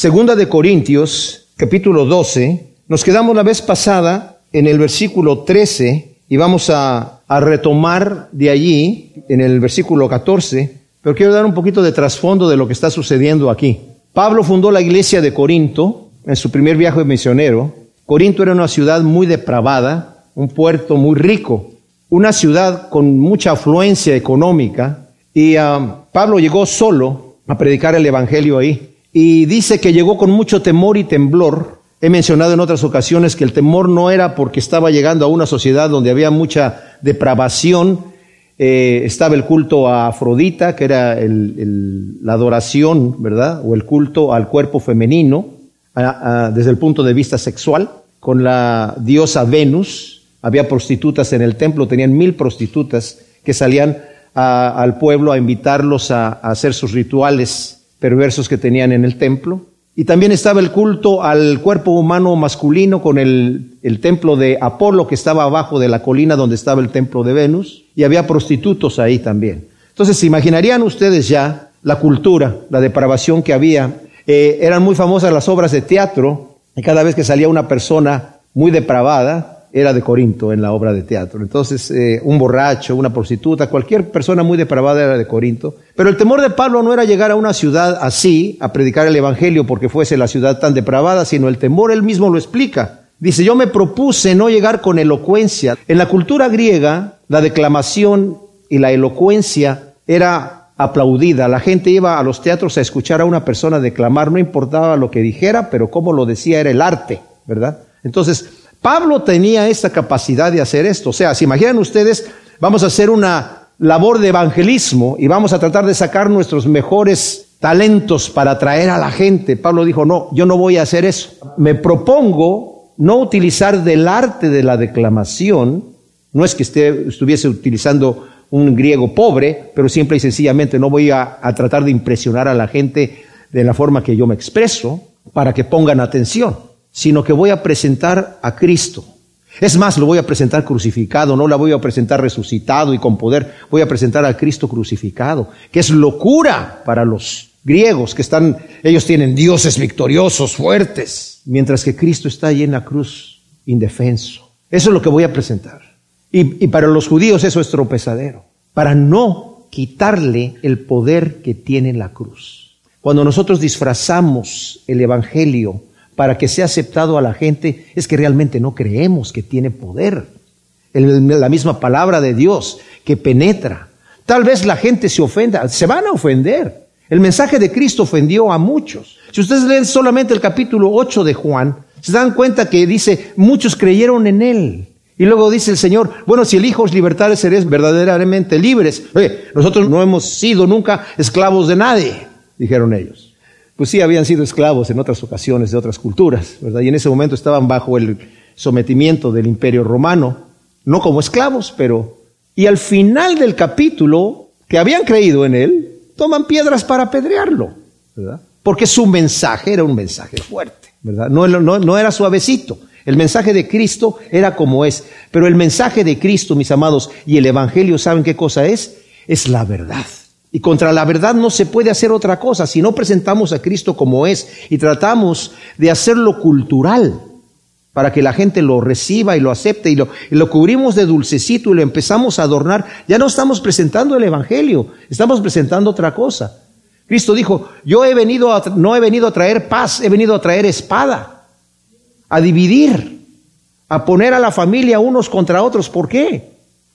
Segunda de Corintios, capítulo 12. Nos quedamos la vez pasada en el versículo 13 y vamos a, retomar de allí en el versículo 14, pero quiero dar un poquito de trasfondo de lo que está sucediendo aquí. Pablo fundó la iglesia de Corinto en su primer viaje misionero. Corinto era una ciudad muy depravada, un puerto muy rico, una ciudad con mucha afluencia económica, y ah, Pablo llegó solo a predicar el Evangelio ahí. Y dice que llegó con mucho temor y temblor. He mencionado en otras ocasiones que el temor no era porque estaba llegando a una sociedad donde había mucha depravación. Eh, estaba el culto a Afrodita, que era la adoración, ¿verdad? O el culto al cuerpo femenino desde el punto de vista sexual. Con la diosa Venus, había prostitutas en el templo, tenían mil prostitutas que salían al pueblo a invitarlos a, hacer sus rituales perversos que tenían en el templo. Y también estaba el culto al cuerpo humano masculino con el, el, templo de Apolo que estaba abajo de la colina donde estaba el templo de Venus. Y había prostitutos ahí también. Entonces, ¿se imaginarían ustedes ya la cultura, la depravación que había? Eh, eran muy famosas las obras de teatro y cada vez que salía una persona muy depravada, era de Corinto en la obra de teatro. Entonces, eh, un borracho, una prostituta, cualquier persona muy depravada era de Corinto. Pero el temor de Pablo no era llegar a una ciudad así, a predicar el Evangelio porque fuese la ciudad tan depravada, sino el temor él mismo lo explica. Dice, yo me propuse no llegar con elocuencia. En la cultura griega, la declamación y la elocuencia era aplaudida. La gente iba a los teatros a escuchar a una persona declamar, no importaba lo que dijera, pero como lo decía era el arte, ¿verdad? Entonces, Pablo tenía esta capacidad de hacer esto. O sea, si imaginan ustedes, vamos a hacer una labor de evangelismo y vamos a tratar de sacar nuestros mejores talentos para atraer a la gente. Pablo dijo, no, yo no voy a hacer eso. Me propongo no utilizar del arte de la declamación, no es que esté, estuviese utilizando un griego pobre, pero simple y sencillamente no voy a tratar de impresionar a la gente de la forma que yo me expreso para que pongan atención sino que voy a presentar a Cristo. Es más, lo voy a presentar crucificado, no la voy a presentar resucitado y con poder, voy a presentar a Cristo crucificado, que es locura para los griegos que están, ellos tienen dioses victoriosos, fuertes, mientras que Cristo está allí en la cruz, indefenso. Eso es lo que voy a presentar. Y, y para los judíos eso es tropezadero, para no quitarle el poder que tiene la cruz. Cuando nosotros disfrazamos el Evangelio para que sea aceptado a la gente es que realmente no creemos que tiene poder. la misma palabra de Dios que penetra. Tal vez la gente se ofenda, se van a ofender. El mensaje de Cristo ofendió a muchos. Si ustedes leen solamente el capítulo 8 de Juan, se dan cuenta que dice, muchos creyeron en Él. Y luego dice el Señor, bueno, si el Hijo os libertare, seréis verdaderamente libres. Oye, nosotros no hemos sido nunca esclavos de nadie, dijeron ellos pues sí habían sido esclavos en otras ocasiones de otras culturas, ¿verdad? Y en ese momento estaban bajo el sometimiento del imperio romano, no como esclavos, pero... Y al final del capítulo, que habían creído en él, toman piedras para apedrearlo, ¿verdad? Porque su mensaje era un mensaje fuerte, ¿verdad? No, no, no era suavecito. El mensaje de Cristo era como es. Pero el mensaje de Cristo, mis amados, y el Evangelio, ¿saben qué cosa es? Es la verdad. Y contra la verdad no se puede hacer otra cosa si no presentamos a Cristo como es y tratamos de hacerlo cultural para que la gente lo reciba y lo acepte y lo, lo cubrimos de dulcecito y lo empezamos a adornar. Ya no estamos presentando el Evangelio, estamos presentando otra cosa. Cristo dijo, yo he venido a, no he venido a traer paz, he venido a traer espada, a dividir, a poner a la familia unos contra otros. ¿Por qué?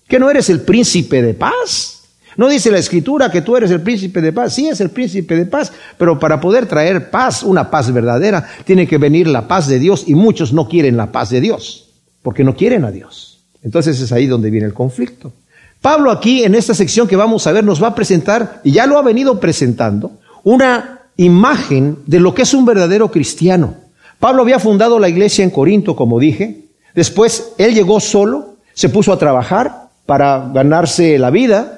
¿Que no eres el príncipe de paz? No dice la escritura que tú eres el príncipe de paz. Sí es el príncipe de paz, pero para poder traer paz, una paz verdadera, tiene que venir la paz de Dios y muchos no quieren la paz de Dios, porque no quieren a Dios. Entonces es ahí donde viene el conflicto. Pablo aquí en esta sección que vamos a ver nos va a presentar, y ya lo ha venido presentando, una imagen de lo que es un verdadero cristiano. Pablo había fundado la iglesia en Corinto, como dije. Después él llegó solo, se puso a trabajar para ganarse la vida,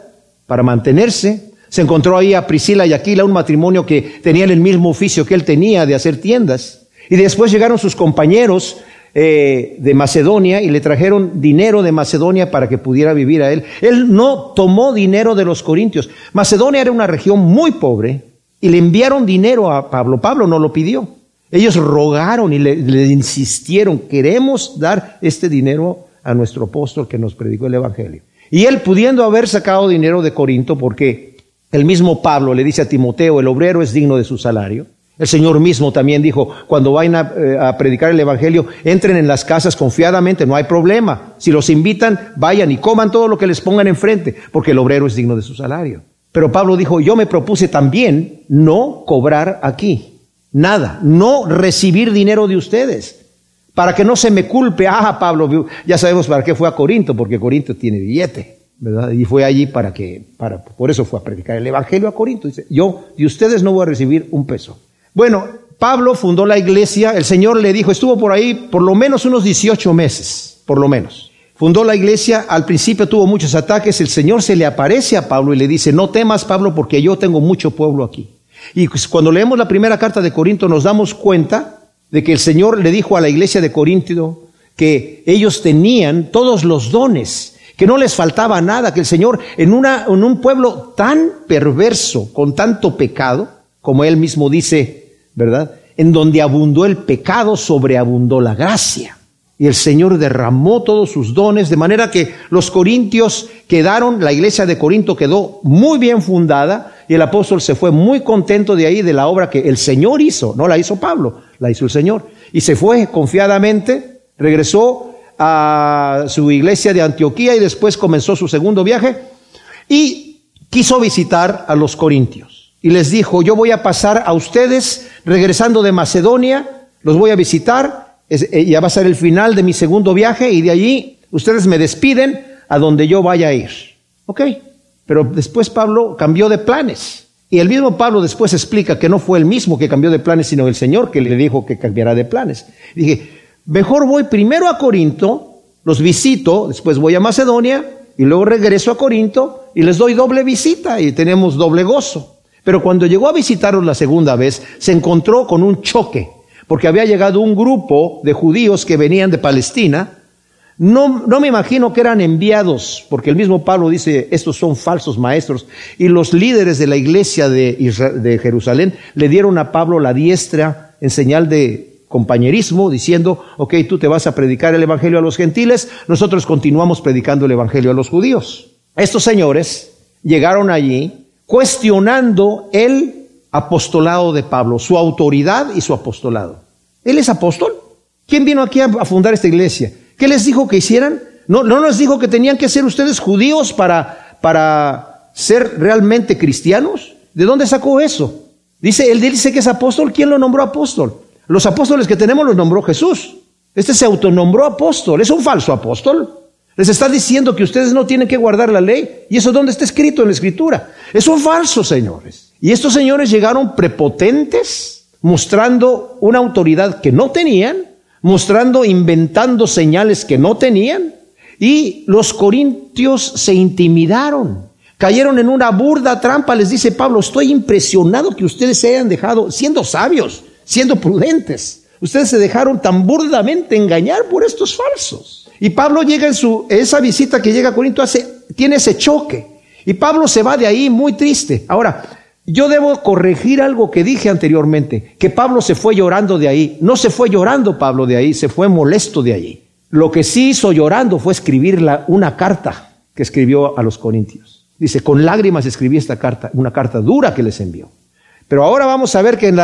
para mantenerse. Se encontró ahí a Priscila y Aquila, un matrimonio que tenían el mismo oficio que él tenía de hacer tiendas. Y después llegaron sus compañeros eh, de Macedonia y le trajeron dinero de Macedonia para que pudiera vivir a él. Él no tomó dinero de los corintios. Macedonia era una región muy pobre y le enviaron dinero a Pablo. Pablo no lo pidió. Ellos rogaron y le, le, insistieron, queremos dar este dinero a nuestro apóstol que nos predicó el Evangelio. Y él pudiendo haber sacado dinero de Corinto, porque el mismo Pablo le dice a Timoteo, el obrero es digno de su salario. El Señor mismo también dijo, cuando vayan a, eh, a, predicar el Evangelio, entren en las casas confiadamente, no hay problema. Si los invitan, vayan y coman todo lo que les pongan enfrente, porque el obrero es digno de su salario. Pero Pablo dijo, yo me propuse también no cobrar aquí, nada, no recibir dinero de ustedes, para que no se me culpe, ah, Pablo, ya sabemos para qué fue a Corinto, porque Corinto tiene billete. ¿verdad? Y fue allí para que, para, por eso fue a predicar el Evangelio a Corinto. Dice, yo de ustedes no voy a recibir un peso. Bueno, Pablo fundó la iglesia, el Señor le dijo, estuvo por ahí por lo menos unos 18 meses, por lo menos. Fundó la iglesia, al principio tuvo muchos ataques, el Señor se le aparece a Pablo y le dice, no temas Pablo porque yo tengo mucho pueblo aquí. Y pues cuando leemos la primera carta de Corinto nos damos cuenta de que el Señor le dijo a la iglesia de Corinto que ellos tenían todos los dones, que no les faltaba nada, que el Señor en, una, en un pueblo tan perverso, con tanto pecado, como él mismo dice, ¿verdad? En donde abundó el pecado, sobreabundó la gracia. Y el Señor derramó todos sus dones, de manera que los corintios quedaron, la iglesia de Corinto quedó muy bien fundada, y el apóstol se fue muy contento de ahí, de la obra que el Señor hizo, no la hizo Pablo, la hizo el Señor. Y se fue confiadamente, regresó a su iglesia de Antioquía y después comenzó su segundo viaje y quiso visitar a los corintios y les dijo, yo voy a pasar a ustedes regresando de Macedonia, los voy a visitar, eh, ya va a ser el final de mi segundo viaje y de allí ustedes me despiden a donde yo vaya a ir. ¿Ok? Pero después Pablo cambió de planes. Y el mismo Pablo después explica que no fue el mismo que cambió de planes, sino el Señor que le dijo que cambiara de planes. Dije, mejor voy primero a Corinto, los visito, después voy a Macedonia y luego regreso a Corinto y les doy doble visita y tenemos doble gozo. Pero cuando llegó a visitarlos la segunda vez, se encontró con un choque, porque había llegado un grupo de judíos que venían de Palestina. No, no me imagino que eran enviados, porque el mismo Pablo dice, estos son falsos maestros. Y los líderes de la iglesia de, de Jerusalén le dieron a Pablo la diestra en señal de compañerismo, diciendo, ok, tú te vas a predicar el Evangelio a los gentiles, nosotros continuamos predicando el Evangelio a los judíos. Estos señores llegaron allí cuestionando el apostolado de Pablo, su autoridad y su apostolado. ¿Él es apóstol? ¿Quién vino aquí a fundar esta iglesia? ¿Qué les dijo que hicieran? No, no les dijo que tenían que ser ustedes judíos para, para ser realmente cristianos. ¿De dónde sacó eso? Dice, él dice que es apóstol. ¿Quién lo nombró apóstol? Los apóstoles que tenemos los nombró Jesús. Este se autonombró apóstol. Es un falso apóstol. Les está diciendo que ustedes no tienen que guardar la ley. ¿Y eso dónde está escrito en la escritura? Es un falso, señores. Y estos señores llegaron prepotentes, mostrando una autoridad que no tenían, mostrando, inventando señales que no tenían. Y los corintios se intimidaron. Cayeron en una burda trampa. Les dice Pablo, estoy impresionado que ustedes se hayan dejado, siendo sabios, siendo prudentes. Ustedes se dejaron tan burdamente engañar por estos falsos. Y Pablo llega en su, esa visita que llega a Corinto, hace, tiene ese choque. Y Pablo se va de ahí muy triste. Ahora, yo debo corregir algo que dije anteriormente, que Pablo se fue llorando de ahí. No se fue llorando Pablo de ahí, se fue molesto de allí. Lo que sí hizo llorando fue escribir una carta que escribió a los corintios. Dice, con lágrimas escribí esta carta, una carta dura que les envió. Pero ahora vamos a ver que en,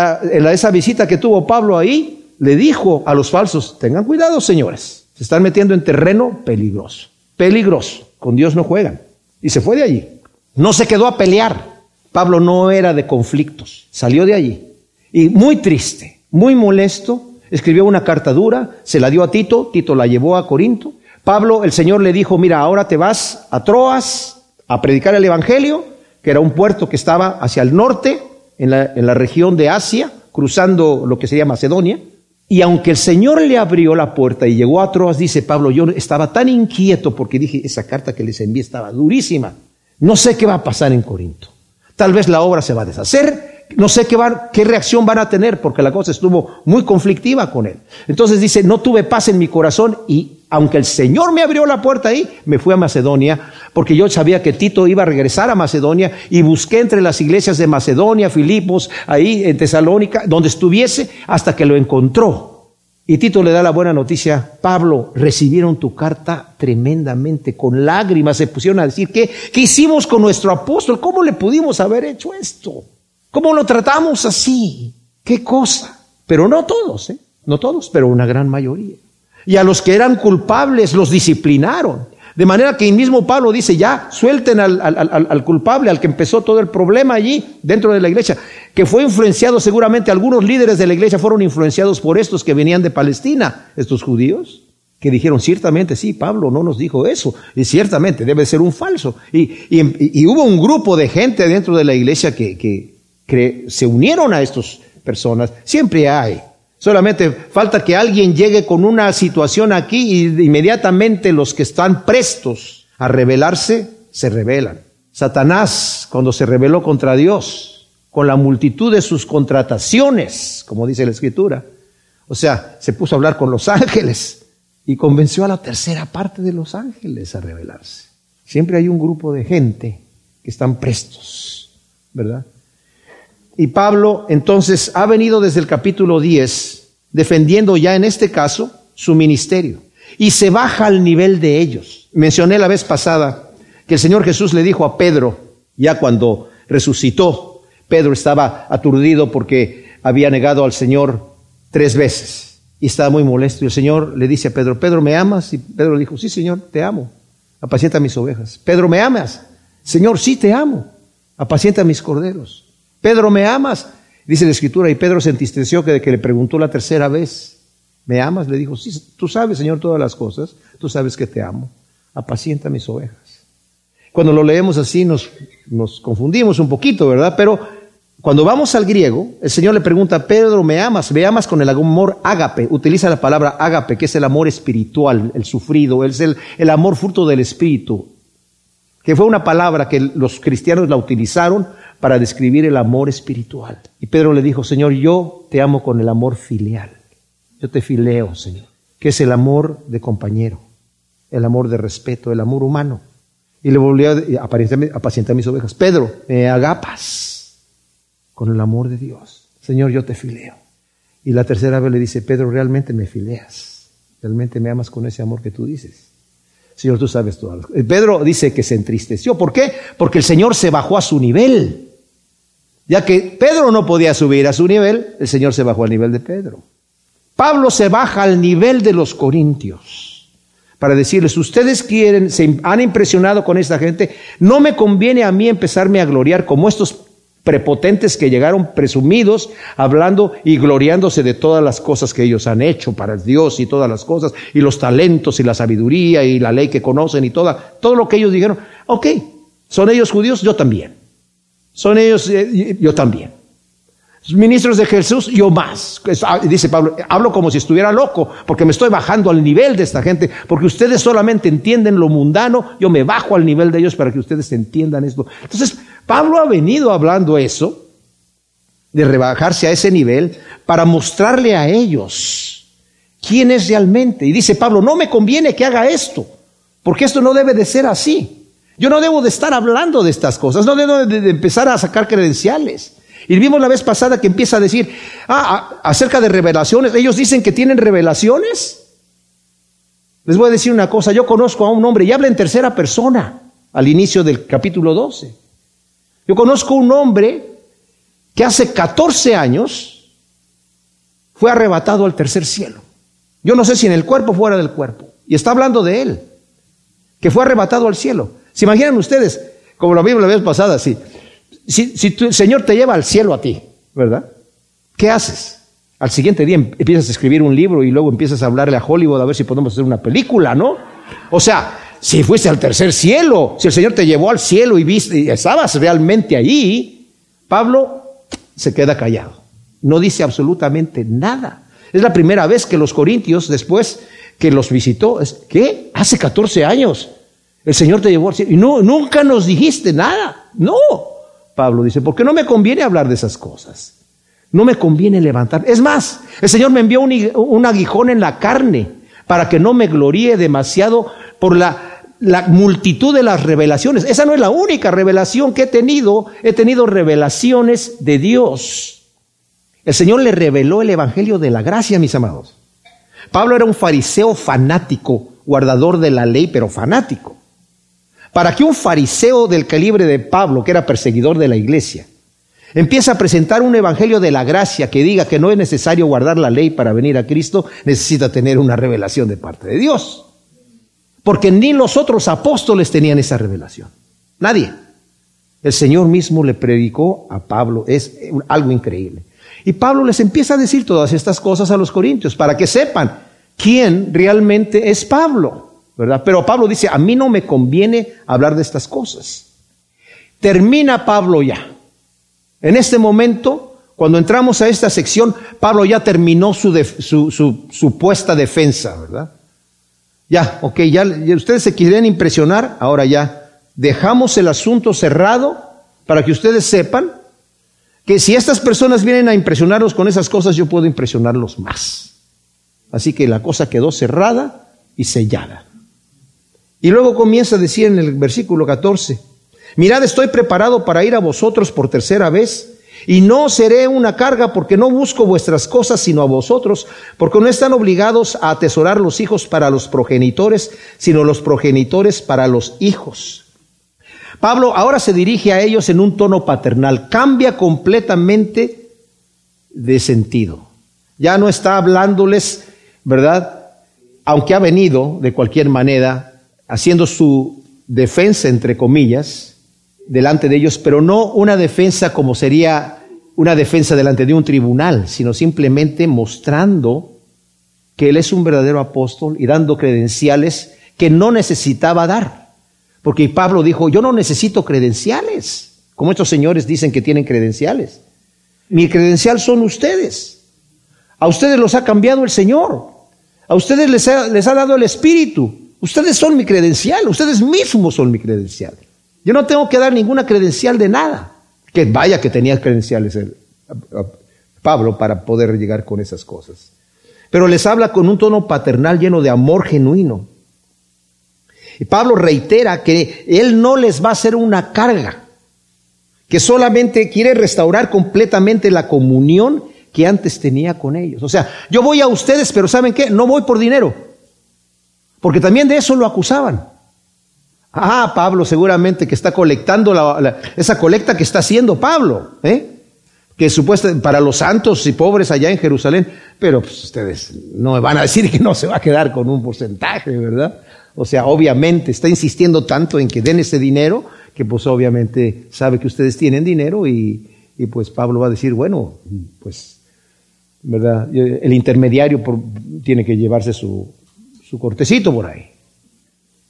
esa visita que tuvo Pablo ahí, le dijo a los falsos, tengan cuidado señores, se están metiendo en terreno peligroso. Peligroso. Con Dios no juegan. Y se fue de allí. No se quedó a pelear. Pablo no era de conflictos. Salió de allí. Y muy triste, muy molesto, escribió una carta dura, se la dio a Tito, Tito la llevó a Corinto. Pablo, el Señor le dijo, mira, ahora te vas a Troas a predicar el Evangelio, que era un puerto que estaba hacia el norte, en la, en la región de Asia, cruzando lo que sería Macedonia. Y aunque el Señor le abrió la puerta y llegó a Troas, dice Pablo, yo estaba tan inquieto porque dije, esa carta que les envié estaba durísima. No sé qué va a pasar en Corinto. Tal vez la obra se va a deshacer. No sé qué, qué reacción van a tener porque la cosa estuvo muy conflictiva con él. Entonces dice, no tuve paz en mi corazón y aunque el Señor me abrió la puerta ahí, me fui a Macedonia, porque yo sabía que Tito iba a regresar a Macedonia y busqué entre las iglesias de Macedonia, Filipos, ahí en Tesalónica, donde estuviese, hasta que lo encontró. Y Tito le da la buena noticia, Pablo, recibieron tu carta tremendamente, con lágrimas, se pusieron a decir, ¿qué, qué hicimos con nuestro apóstol? ¿Cómo le pudimos haber hecho esto? ¿Cómo lo tratamos así? ¿Qué cosa? Pero no todos, ¿eh? No todos, pero una gran mayoría. Y a los que eran culpables los disciplinaron. De manera que el mismo Pablo dice, ya, suelten al, culpable, al que empezó todo el problema allí dentro de la iglesia, que fue influenciado seguramente, algunos líderes de la iglesia fueron influenciados por estos que venían de Palestina, estos judíos, que dijeron, ciertamente, sí, Pablo no nos dijo eso, y ciertamente debe ser un falso. Y, hubo un grupo de gente dentro de la iglesia que, que se unieron a estas personas, siempre hay. Solamente falta que alguien llegue con una situación aquí y inmediatamente los que están prestos a rebelarse se rebelan. Satanás, cuando se rebeló contra Dios, con la multitud de sus contrataciones, como dice la Escritura, o sea, se puso a hablar con los ángeles y convenció a la tercera parte de los ángeles a rebelarse. Siempre hay un grupo de gente que están prestos, ¿verdad? Y Pablo entonces ha venido desde el capítulo 10 defendiendo ya en este caso su ministerio y se baja al nivel de ellos. Mencioné la vez pasada que el Señor Jesús le dijo a Pedro, ya cuando resucitó, Pedro estaba aturdido porque había negado al Señor tres veces y estaba muy molesto. Y el Señor le dice a Pedro, Pedro, ¿me amas? Y Pedro le dijo, sí, Señor, te amo, apacienta mis ovejas. Pedro, ¿me amas? Señor, sí, te amo, apacienta mis corderos. Pedro, ¿me amas? Dice la escritura, y Pedro se entristeció que de que le preguntó la tercera vez, ¿me amas? Le dijo, sí, tú sabes, Señor, todas las cosas, tú sabes que te amo, apacienta mis ovejas. Cuando lo leemos así nos, confundimos un poquito, ¿verdad? Pero cuando vamos al griego, el Señor le pregunta, Pedro, ¿me amas? ¿Me amas con el amor ágape? Utiliza la palabra ágape, que es el amor espiritual, el sufrido, es el, el amor fruto del espíritu, que fue una palabra que los cristianos la utilizaron para describir el amor espiritual. Y Pedro le dijo, Señor, yo te amo con el amor filial. Yo te fileo, Señor, que es el amor de compañero, el amor de respeto, el amor humano. Y le volvió a apacientar mis ovejas. Pedro, me agapas con el amor de Dios. Señor, yo te fileo. Y la tercera vez le dice, Pedro, realmente me fileas. Realmente me amas con ese amor que tú dices. Señor, tú sabes todo. Pedro dice que se entristeció. ¿Por qué? Porque el Señor se bajó a su nivel. Ya que Pedro no podía subir a su nivel, el Señor se bajó al nivel de Pedro. Pablo se baja al nivel de los corintios para decirles, ustedes quieren, se han impresionado con esta gente, no me conviene a mí empezarme a gloriar como estos prepotentes que llegaron presumidos, hablando y gloriándose de todas las cosas que ellos han hecho para Dios y todas las cosas, y los talentos y la sabiduría y la ley que conocen y toda, todo lo que ellos dijeron. Ok, ¿son ellos judíos? Yo también. Son ellos, eh, yo también. Ministros de Jesús, yo más. Ah, dice Pablo, hablo como si estuviera loco, porque me estoy bajando al nivel de esta gente, porque ustedes solamente entienden lo mundano, yo me bajo al nivel de ellos para que ustedes entiendan esto. Entonces, Pablo ha venido hablando eso, de rebajarse a ese nivel, para mostrarle a ellos quién es realmente. Y dice Pablo, no me conviene que haga esto, porque esto no debe de ser así. Yo no debo de estar hablando de estas cosas, no debo de, empezar a sacar credenciales. Y vimos la vez pasada que empieza a decir, ah, acerca de revelaciones, ellos dicen que tienen revelaciones. Les voy a decir una cosa, yo conozco a un hombre y habla en tercera persona al inicio del capítulo 12. Yo conozco a un hombre que hace 14 años fue arrebatado al tercer cielo. Yo no sé si en el cuerpo o fuera del cuerpo. Y está hablando de él, que fue arrebatado al cielo. ¿Se imaginan ustedes, como lo vimos la vez pasada, si, si, el Señor te lleva al cielo a ti, ¿verdad? ¿Qué haces? Al siguiente día empiezas a escribir un libro y luego empiezas a hablarle a Hollywood a ver si podemos hacer una película, ¿no? O sea, si fuiste al tercer cielo, si el Señor te llevó al cielo y viste, y estabas realmente ahí, Pablo se queda callado. No dice absolutamente nada. Es la primera vez que los corintios, después que los visitó, ¿qué? Hace 14 años. El Señor te llevó al cielo y no, nunca nos dijiste nada. No. Pablo dice, porque no me conviene hablar de esas cosas. No me conviene levantar. Es más, el Señor me envió un, aguijón en la carne para que no me gloríe demasiado por la, la multitud de las revelaciones. Esa no es la única revelación que he tenido. He tenido revelaciones de Dios. El Señor le reveló el Evangelio de la gracia, mis amados. Pablo era un fariseo fanático, guardador de la ley, pero fanático. Para que un fariseo del calibre de Pablo, que era perseguidor de la iglesia, empieza a presentar un evangelio de la gracia que diga que no es necesario guardar la ley para venir a Cristo, necesita tener una revelación de parte de Dios. Porque ni los otros apóstoles tenían esa revelación. Nadie. El Señor mismo le predicó a Pablo. Es algo increíble. Y Pablo les empieza a decir todas estas cosas a los corintios para que sepan quién realmente es Pablo. ¿Verdad? Pero Pablo dice, a mí no me conviene hablar de estas cosas. Termina Pablo ya. En este momento, cuando entramos a esta sección, Pablo ya terminó su, su, supuesta defensa, ¿verdad? Ya, ok, ya, ustedes se quieren impresionar, ahora ya dejamos el asunto cerrado para que ustedes sepan que si estas personas vienen a impresionarlos con esas cosas, yo puedo impresionarlos más. Así que la cosa quedó cerrada y sellada. Y luego comienza a decir en el versículo 14, mirad, estoy preparado para ir a vosotros por tercera vez, y no seré una carga porque no busco vuestras cosas sino a vosotros, porque no están obligados a atesorar los hijos para los progenitores, sino los progenitores para los hijos. Pablo ahora se dirige a ellos en un tono paternal, cambia completamente de sentido. Ya no está hablándoles, ¿verdad? Aunque ha venido de cualquier manera haciendo su defensa, entre comillas, delante de ellos, pero no una defensa como sería una defensa delante de un tribunal, sino simplemente mostrando que él es un verdadero apóstol y dando credenciales que no necesitaba dar. Porque Pablo dijo, yo no necesito credenciales, como estos señores dicen que tienen credenciales. Mi credencial son ustedes. A ustedes los ha cambiado el Señor. A ustedes les ha, dado el Espíritu. Ustedes son mi credencial, ustedes mismos son mi credencial. Yo no tengo que dar ninguna credencial de nada. Que vaya que tenía credenciales el, Pablo para poder llegar con esas cosas. Pero les habla con un tono paternal lleno de amor genuino. Y Pablo reitera que él no les va a hacer una carga, que solamente quiere restaurar completamente la comunión que antes tenía con ellos. O sea, yo voy a ustedes, pero ¿saben qué? No voy por dinero. Porque también de eso lo acusaban. Ah, Pablo seguramente que está colectando esa colecta que está haciendo Pablo, ¿eh? que supuestamente para los santos y pobres allá en Jerusalén, pero pues, ustedes no me van a decir que no se va a quedar con un porcentaje, ¿verdad? O sea, obviamente está insistiendo tanto en que den ese dinero, que pues obviamente sabe que ustedes tienen dinero y, y pues Pablo va a decir, bueno, pues, ¿verdad? El intermediario tiene que llevarse su, su cortecito por ahí.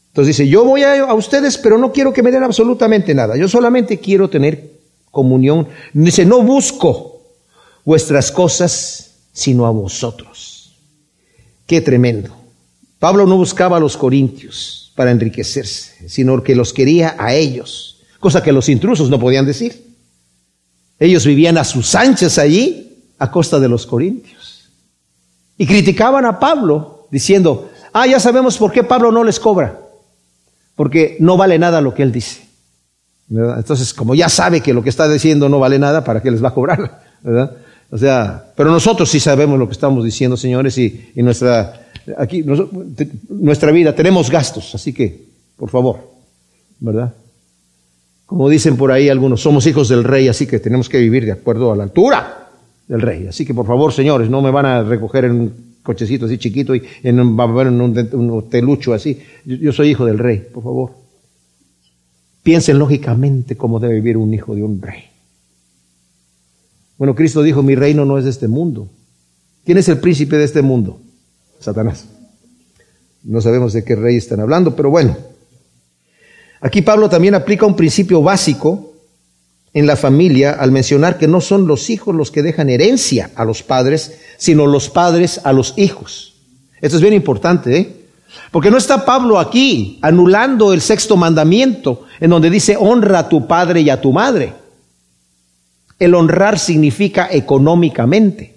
Entonces dice, yo voy a, ustedes, pero no quiero que me den absolutamente nada. Yo solamente quiero tener comunión. Dice, no busco vuestras cosas, sino a vosotros. Qué tremendo. Pablo no buscaba a los corintios para enriquecerse, sino que los quería a ellos, cosa que los intrusos no podían decir. Ellos vivían a sus anchas allí a costa de los corintios. Y criticaban a Pablo diciendo, Ah, ya sabemos por qué Pablo no les cobra. Porque no vale nada lo que él dice. Entonces, como ya sabe que lo que está diciendo no vale nada, ¿para qué les va a cobrar? ¿verdad? O sea, pero nosotros sí sabemos lo que estamos diciendo, señores, y, nuestra, aquí, nuestra vida, tenemos gastos, así que, por favor, ¿verdad? Como dicen por ahí algunos, somos hijos del rey, así que tenemos que vivir de acuerdo a la altura del rey. Así que, por favor, señores, no me van a recoger en cochecito así chiquito y en un, en un, telucho así. Yo, soy hijo del rey, por favor. Piensen lógicamente cómo debe vivir un hijo de un rey. Bueno, Cristo dijo, mi reino no es de este mundo. ¿Quién es el príncipe de este mundo? Satanás. No sabemos de qué rey están hablando, pero bueno. Aquí Pablo también aplica un principio básico en la familia al mencionar que no son los hijos los que dejan herencia a los padres, sino los padres a los hijos. Esto es bien importante, ¿eh? Porque no está Pablo aquí anulando el sexto mandamiento, en donde dice honra a tu padre y a tu madre. El honrar significa económicamente,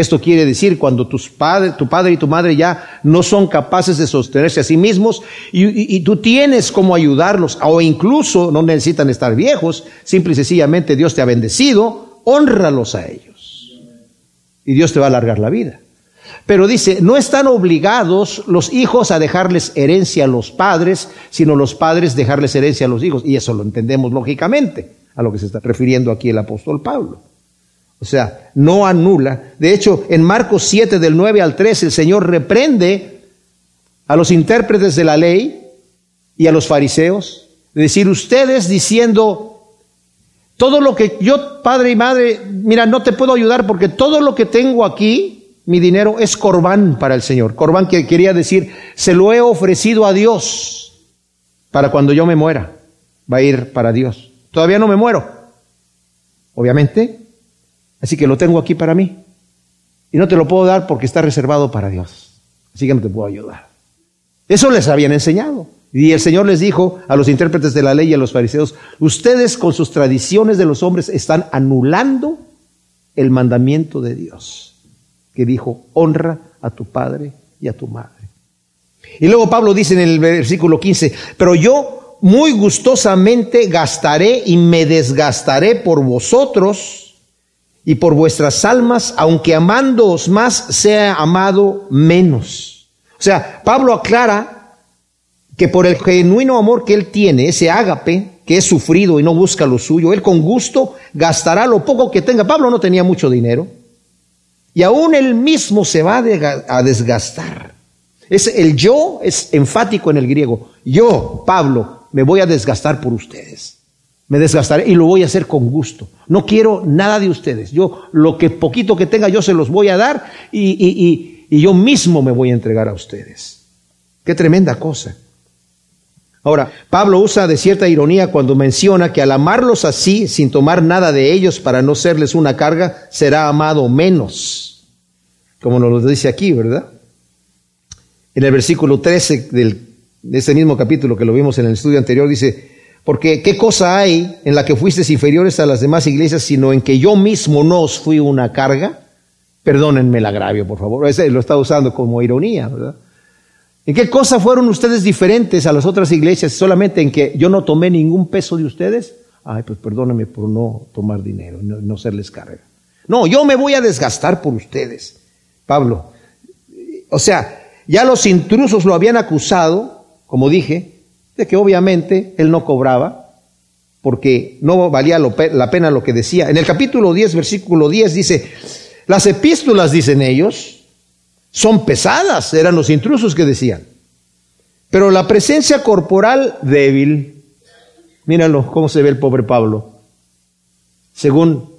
esto quiere decir cuando tus padre, tu padre y tu madre ya no son capaces de sostenerse a sí mismos y, y tú tienes cómo ayudarlos o incluso no necesitan estar viejos, simple y sencillamente Dios te ha bendecido, honralos a ellos y Dios te va a alargar la vida. Pero dice, no están obligados los hijos a dejarles herencia a los padres, sino los padres dejarles herencia a los hijos. Y eso lo entendemos lógicamente, a lo que se está refiriendo aquí el apóstol Pablo. O sea, no anula. De hecho, en Marcos 7 del 9 al 13, el Señor reprende a los intérpretes de la ley y a los fariseos. Es decir, ustedes diciendo, todo lo que yo, padre y madre, mira, no te puedo ayudar porque todo lo que tengo aquí, mi dinero es corbán para el Señor. Corbán que quería decir, se lo he ofrecido a Dios para cuando yo me muera. Va a ir para Dios. Todavía no me muero, obviamente. Así que lo tengo aquí para mí. Y no te lo puedo dar porque está reservado para Dios. Así que no te puedo ayudar. Eso les habían enseñado. Y el Señor les dijo a los intérpretes de la ley y a los fariseos, ustedes con sus tradiciones de los hombres están anulando el mandamiento de Dios que dijo, honra a tu padre y a tu madre. Y luego Pablo dice en el versículo 15, pero yo muy gustosamente gastaré y me desgastaré por vosotros y por vuestras almas, aunque amándoos más sea amado menos. O sea, Pablo aclara que por el genuino amor que él tiene, ese ágape, que es sufrido y no busca lo suyo, él con gusto gastará lo poco que tenga. Pablo no tenía mucho dinero, y aún él mismo se va a desgastar. Es el yo es enfático en el griego. Yo, Pablo, me voy a desgastar por ustedes. Me desgastaré y lo voy a hacer con gusto. No quiero nada de ustedes. Yo lo que poquito que tenga yo se los voy a dar y, y yo mismo me voy a entregar a ustedes. Qué tremenda cosa. Ahora, Pablo usa de cierta ironía cuando menciona que al amarlos así, sin tomar nada de ellos para no serles una carga, será amado menos como nos lo dice aquí, ¿verdad? En el versículo 13 del, de ese mismo capítulo que lo vimos en el estudio anterior, dice, porque qué cosa hay en la que fuisteis inferiores a las demás iglesias, sino en que yo mismo no os fui una carga. Perdónenme el agravio, por favor. Ese lo está usando como ironía, ¿verdad? ¿En qué cosa fueron ustedes diferentes a las otras iglesias? Solamente en que yo no tomé ningún peso de ustedes. Ay, pues perdónenme por no tomar dinero, no, no serles carga. No, yo me voy a desgastar por ustedes. Pablo. O sea, ya los intrusos lo habían acusado, como dije, de que obviamente él no cobraba, porque no valía la pena lo que decía. En el capítulo 10, versículo 10 dice, las epístolas, dicen ellos, son pesadas, eran los intrusos que decían. Pero la presencia corporal débil, míralo cómo se ve el pobre Pablo, según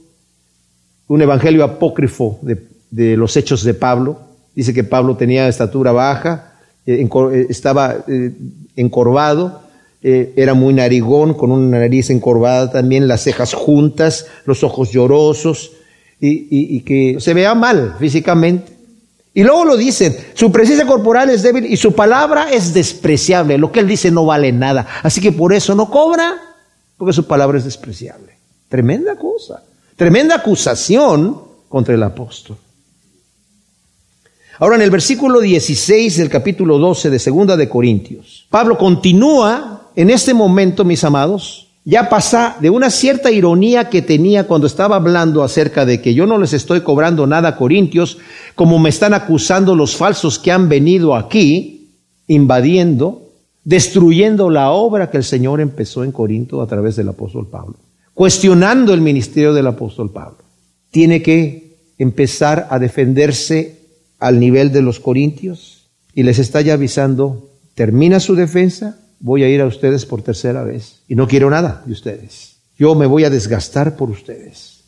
un evangelio apócrifo de de los hechos de Pablo. Dice que Pablo tenía estatura baja, eh, estaba eh, encorvado, era muy narigón, con una nariz encorvada también, las cejas juntas, los ojos llorosos, y, que se vea mal físicamente. Y luego lo dicen, su presencia corporal es débil y su palabra es despreciable. Lo que él dice no vale nada. Así que por eso no cobra, porque su palabra es despreciable. Tremenda cosa. Tremenda acusación contra el apóstol. Ahora en el versículo 16 del capítulo 12 de Segunda de Corintios, Pablo continúa en este momento, mis amados, ya pasa de una cierta ironía que tenía cuando estaba hablando acerca de que yo no les estoy cobrando nada a Corintios, como me están acusando los falsos que han venido aquí, invadiendo, destruyendo la obra que el Señor empezó en Corinto a través del apóstol Pablo, cuestionando el ministerio del apóstol Pablo. Tiene que empezar a defenderse al nivel de los corintios y les está ya avisando, termina su defensa, voy a ir a ustedes por tercera vez y no quiero nada de ustedes. Yo me voy a desgastar por ustedes.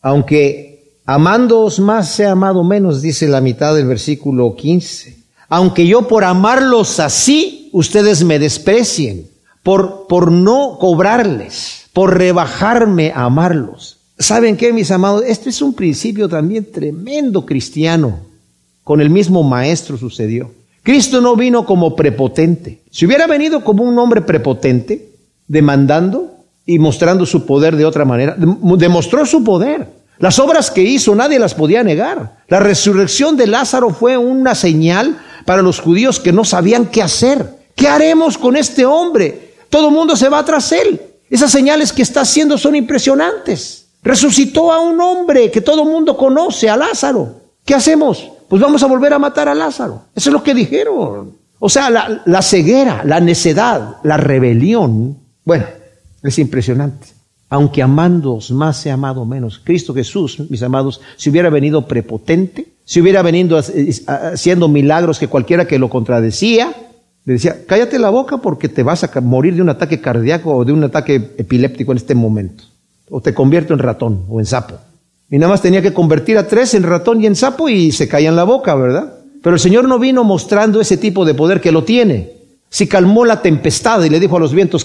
Aunque amándoos más sea amado menos, dice la mitad del versículo 15. Aunque yo por amarlos así, ustedes me desprecien, por, por no cobrarles, por rebajarme a amarlos. ¿Saben qué, mis amados? Este es un principio también tremendo cristiano con el mismo maestro sucedió. Cristo no vino como prepotente. Si hubiera venido como un hombre prepotente, demandando y mostrando su poder de otra manera, demostró su poder. Las obras que hizo nadie las podía negar. La resurrección de Lázaro fue una señal para los judíos que no sabían qué hacer. ¿Qué haremos con este hombre? Todo el mundo se va tras él. Esas señales que está haciendo son impresionantes. Resucitó a un hombre que todo el mundo conoce, a Lázaro. ¿Qué hacemos? Pues vamos a volver a matar a Lázaro. Eso es lo que dijeron. O sea, la, ceguera, la necedad, la rebelión. Bueno, es impresionante aunque amándoos más se ha amado menos. Cristo Jesús, mis amados, si hubiera venido prepotente, si hubiera venido haciendo milagros que cualquiera que lo contradecía, le decía, cállate la boca porque te vas a morir de un ataque cardíaco o de un ataque epiléptico en este momento. O te convierto en ratón o en sapo. Y nada más tenía que convertir a tres en ratón y en sapo y se caían la boca, ¿verdad? Pero el Señor no vino mostrando ese tipo de poder que lo tiene. Si calmó la tempestad y le dijo a los vientos,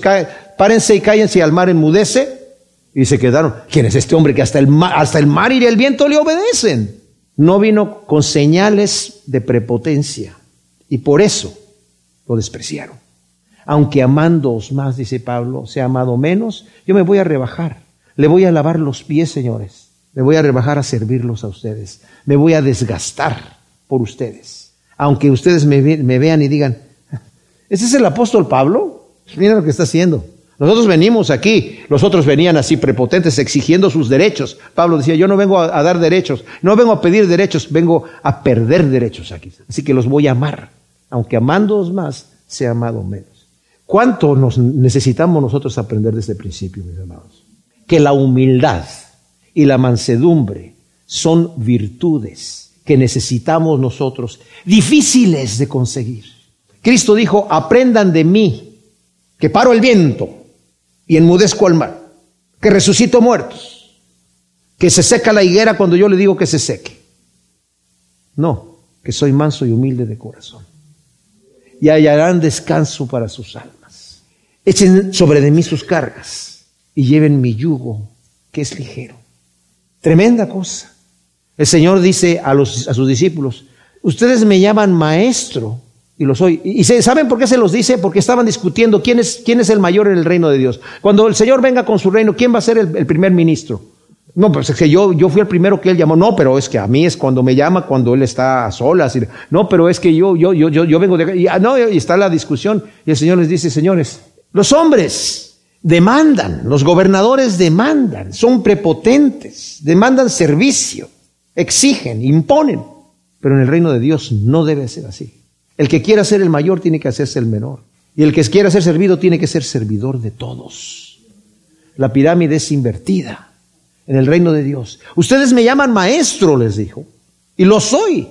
párense y cállense y al mar enmudece, y se quedaron, ¿quién es este hombre que hasta el, mar, hasta el mar y el viento le obedecen? No vino con señales de prepotencia y por eso lo despreciaron. Aunque amándoos más, dice Pablo, se ha amado menos, yo me voy a rebajar. Le voy a lavar los pies, señores. Me voy a rebajar a servirlos a ustedes. Me voy a desgastar por ustedes. Aunque ustedes me, vean y digan, ¿ese es el apóstol Pablo? Mira lo que está haciendo. Nosotros venimos aquí, los otros venían así prepotentes exigiendo sus derechos. Pablo decía, yo no vengo a, dar derechos, no vengo a pedir derechos, vengo a perder derechos aquí. Así que los voy a amar, aunque amándoos más, sea amado menos. ¿Cuánto nos necesitamos nosotros aprender desde el principio, mis amados? Que la humildad y la mansedumbre son virtudes que necesitamos nosotros, difíciles de conseguir. Cristo dijo, aprendan de mí, que paro el viento y enmudezco al mar, que resucito muertos, que se seca la higuera cuando yo le digo que se seque. No, que soy manso y humilde de corazón. Y hallarán descanso para sus almas. Echen sobre de mí sus cargas y lleven mi yugo, que es ligero. Tremenda cosa. El Señor dice a, los, a sus discípulos, ustedes me llaman maestro y lo soy. ¿Y saben por qué se los dice? Porque estaban discutiendo quién es, quién es el mayor en el reino de Dios. Cuando el Señor venga con su reino, ¿quién va a ser el, primer ministro? No, pues es que yo, yo fui el primero que él llamó. No, pero es que a mí es cuando me llama, cuando él está a solas. No, pero es que yo, yo, yo, yo, yo vengo de... Y, ah, no, y está la discusión. Y el Señor les dice, señores, los hombres demandan, los gobernadores demandan, son prepotentes, demandan servicio, exigen, imponen. Pero en el reino de Dios no debe ser así. El que quiera ser el mayor tiene que hacerse el menor. Y el que quiera ser servido tiene que ser servidor de todos. La pirámide es invertida en el reino de Dios. Ustedes me llaman maestro, les dijo, y lo soy.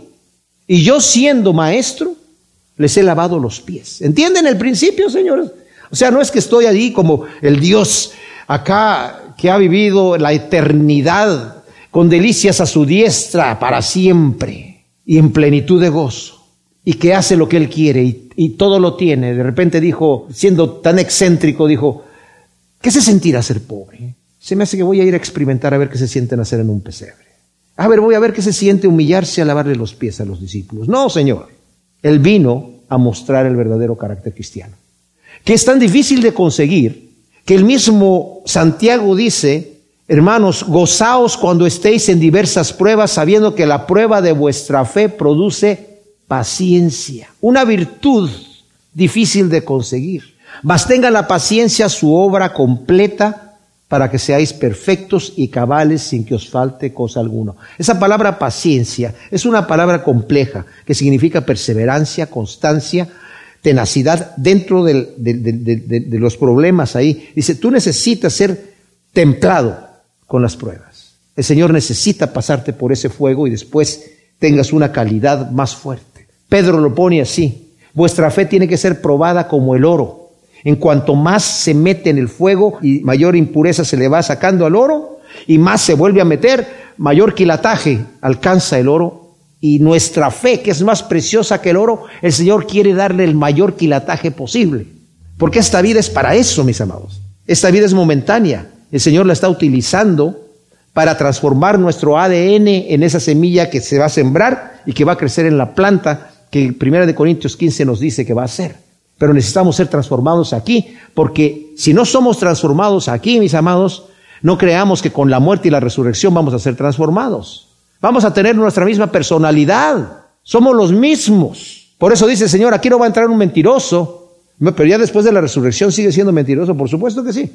Y yo siendo maestro, les he lavado los pies. ¿Entienden el principio, señores? O sea, no es que estoy allí como el Dios acá que ha vivido la eternidad con delicias a su diestra para siempre y en plenitud de gozo y que hace lo que él quiere y, todo lo tiene. De repente dijo, siendo tan excéntrico, dijo, ¿qué se sentirá ser pobre? Se me hace que voy a ir a experimentar a ver qué se siente nacer en un pesebre. A ver, voy a ver qué se siente humillarse a lavarle los pies a los discípulos. No, Señor. Él vino a mostrar el verdadero carácter cristiano. Que es tan difícil de conseguir que el mismo Santiago dice, hermanos, gozaos cuando estéis en diversas pruebas, sabiendo que la prueba de vuestra fe produce paciencia, una virtud difícil de conseguir. Mas tenga la paciencia su obra completa para que seáis perfectos y cabales sin que os falte cosa alguna. Esa palabra paciencia es una palabra compleja que significa perseverancia, constancia, tenacidad dentro de, de los problemas ahí. Dice, tú necesitas ser templado con las pruebas. El Señor necesita pasarte por ese fuego y después tengas una calidad más fuerte. Pedro lo pone así. Vuestra fe tiene que ser probada como el oro. En cuanto más se mete en el fuego y mayor impureza se le va sacando al oro y más se vuelve a meter, mayor quilataje alcanza el oro. Y nuestra fe, que es más preciosa que el oro, el Señor quiere darle el mayor quilataje posible. Porque esta vida es para eso, mis amados. Esta vida es momentánea. El Señor la está utilizando para transformar nuestro ADN en esa semilla que se va a sembrar y que va a crecer en la planta que Primera de Corintios 15 nos dice que va a ser. Pero necesitamos ser transformados aquí, porque si no somos transformados aquí, mis amados, no creamos que con la muerte y la resurrección vamos a ser transformados. Vamos a tener nuestra misma personalidad. Somos los mismos. Por eso dice Señor, aquí no va a entrar un mentiroso, pero ya después de la resurrección sigue siendo mentiroso, por supuesto que sí.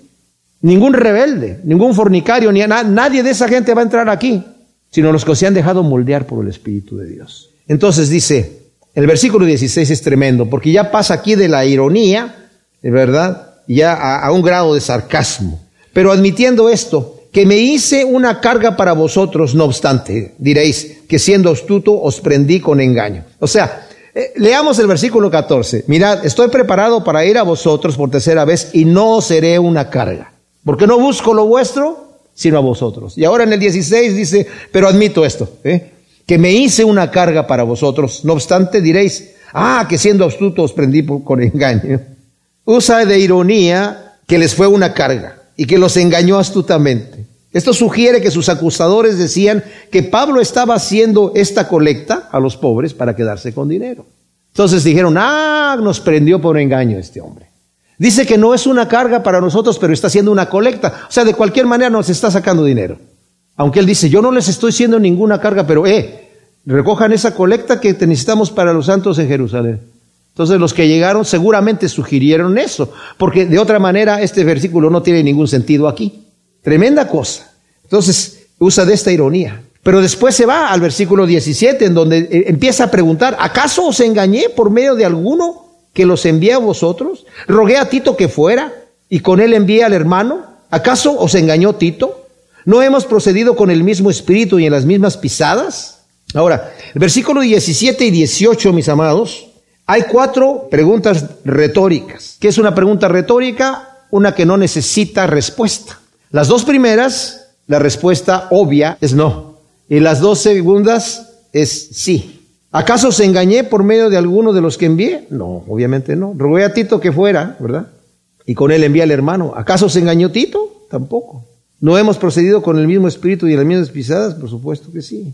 Ningún rebelde, ningún fornicario, ni nadie de esa gente va a entrar aquí, sino los que se han dejado moldear por el Espíritu de Dios. Entonces dice, el versículo 16 es tremendo, porque ya pasa aquí de la ironía, verdad, ya a un grado de sarcasmo. Pero admitiendo esto, que me hice una carga para vosotros, no obstante, diréis, que siendo astuto os prendí con engaño. O sea, eh, leamos el versículo 14. Mirad, estoy preparado para ir a vosotros por tercera vez y no os seré una carga. Porque no busco lo vuestro, sino a vosotros. Y ahora en el 16 dice, pero admito esto, ¿eh? que me hice una carga para vosotros. No obstante, diréis, ah, que siendo astuto os prendí con engaño. Usa de ironía que les fue una carga y que los engañó astutamente. Esto sugiere que sus acusadores decían que Pablo estaba haciendo esta colecta a los pobres para quedarse con dinero. Entonces dijeron, ah, nos prendió por engaño este hombre. Dice que no es una carga para nosotros, pero está haciendo una colecta. O sea, de cualquier manera nos está sacando dinero. Aunque él dice, yo no les estoy haciendo ninguna carga, pero eh, recojan esa colecta que necesitamos para los santos en Jerusalén. Entonces los que llegaron seguramente sugirieron eso, porque de otra manera este versículo no tiene ningún sentido aquí. Tremenda cosa. Entonces usa de esta ironía. Pero después se va al versículo 17 en donde eh, empieza a preguntar, ¿acaso os engañé por medio de alguno que los envié a vosotros? ¿Rogué a Tito que fuera y con él envié al hermano? ¿Acaso os engañó Tito? ¿No hemos procedido con el mismo espíritu y en las mismas pisadas? Ahora, el versículo 17 y 18, mis amados, hay cuatro preguntas retóricas. ¿Qué es una pregunta retórica? Una que no necesita respuesta. Las dos primeras, la respuesta obvia es no. Y las dos segundas es sí. ¿Acaso se engañé por medio de alguno de los que envié? No, obviamente no. Rogué a Tito que fuera, ¿verdad? Y con él envía al hermano. ¿Acaso se engañó Tito? Tampoco. ¿No hemos procedido con el mismo espíritu y las mismas pisadas? Por supuesto que sí.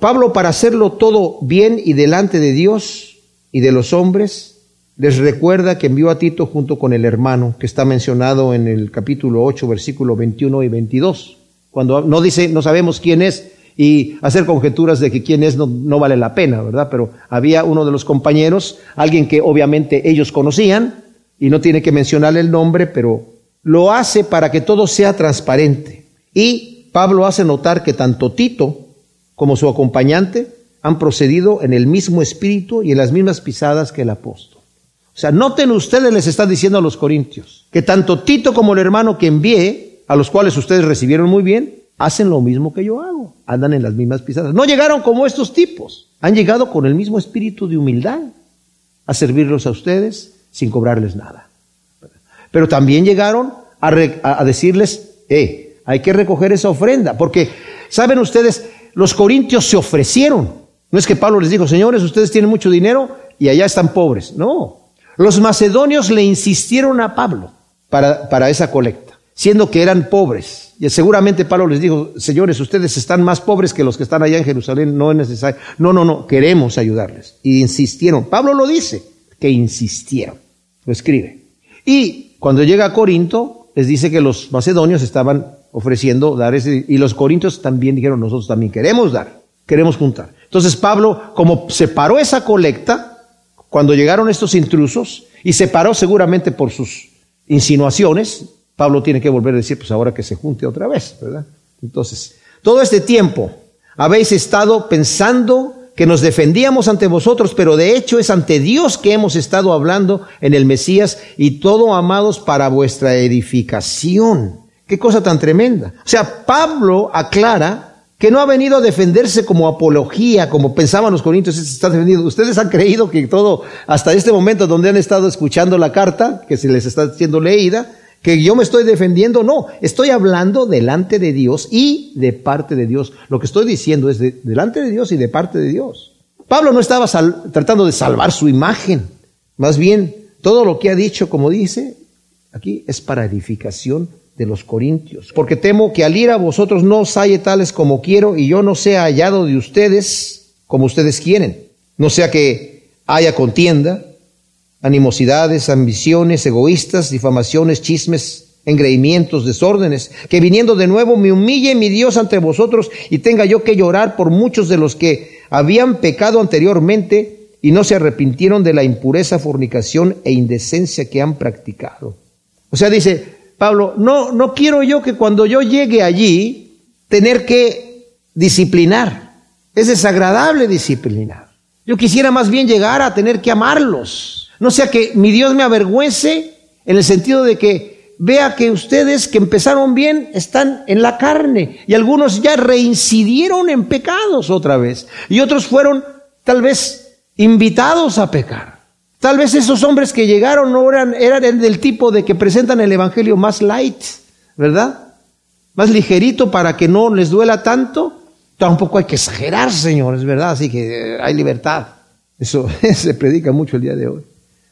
Pablo, para hacerlo todo bien y delante de Dios, y de los hombres, les recuerda que envió a Tito junto con el hermano, que está mencionado en el capítulo 8, versículo 21 y 22. Cuando no dice, no sabemos quién es, y hacer conjeturas de que quién es no, no, vale la pena, ¿verdad? Pero había uno de los compañeros, alguien que obviamente ellos conocían, y no tiene que mencionar el nombre, pero lo hace para que todo sea transparente. Y Pablo hace notar que tanto Tito como su acompañante han procedido en el mismo espíritu y en las mismas pisadas que el apóstol. O sea, noten ustedes, les está diciendo a los corintios, que tanto Tito como el hermano que envié, a los cuales ustedes recibieron muy bien, hacen lo mismo que yo hago, andan en las mismas pisadas. No llegaron como estos tipos, han llegado con el mismo espíritu de humildad a servirlos a ustedes sin cobrarles nada. Pero también llegaron a, decirles, eh, hay que recoger esa ofrenda, porque, ¿saben ustedes? Los corintios se ofrecieron no es que Pablo les dijo, señores, ustedes tienen mucho dinero y allá están pobres. No. Los macedonios le insistieron a Pablo para, para esa colecta, siendo que eran pobres. Y seguramente Pablo les dijo, señores, ustedes están más pobres que los que están allá en Jerusalén, no es necesario. No, no, no, queremos ayudarles. Y insistieron. Pablo lo dice, que insistieron. Lo escribe. Y cuando llega a Corinto, les dice que los macedonios estaban ofreciendo dar ese, y los corintios también dijeron, nosotros también queremos dar, queremos juntar. Entonces Pablo, como separó esa colecta, cuando llegaron estos intrusos, y se paró seguramente por sus insinuaciones, Pablo tiene que volver a decir, pues ahora que se junte otra vez, ¿verdad? Entonces, todo este tiempo habéis estado pensando que nos defendíamos ante vosotros, pero de hecho es ante Dios que hemos estado hablando en el Mesías y todo amados para vuestra edificación. Qué cosa tan tremenda. O sea, Pablo aclara que no ha venido a defenderse como apología, como pensaban los corintios, está defendido. Ustedes han creído que todo, hasta este momento donde han estado escuchando la carta, que se les está siendo leída, que yo me estoy defendiendo, no, estoy hablando delante de Dios y de parte de Dios. Lo que estoy diciendo es de, delante de Dios y de parte de Dios. Pablo no estaba tratando de salvar su imagen, más bien todo lo que ha dicho, como dice aquí, es para edificación de los corintios, porque temo que al ir a vosotros no os halle tales como quiero y yo no sea hallado de ustedes como ustedes quieren, no sea que haya contienda, animosidades, ambiciones, egoístas, difamaciones, chismes, engreimientos, desórdenes, que viniendo de nuevo me humille mi Dios ante vosotros y tenga yo que llorar por muchos de los que habían pecado anteriormente y no se arrepintieron de la impureza, fornicación e indecencia que han practicado. O sea, dice Pablo, no, no quiero yo que cuando yo llegue allí tener que disciplinar. Es desagradable disciplinar. Yo quisiera más bien llegar a tener que amarlos. No sea que mi Dios me avergüence en el sentido de que vea que ustedes que empezaron bien están en la carne y algunos ya reincidieron en pecados otra vez y otros fueron tal vez invitados a pecar. Tal vez esos hombres que llegaron no eran, eran del tipo de que presentan el Evangelio más light, ¿verdad? Más ligerito para que no les duela tanto. Tampoco hay que exagerar, señores, ¿verdad? Así que eh, hay libertad. Eso se predica mucho el día de hoy.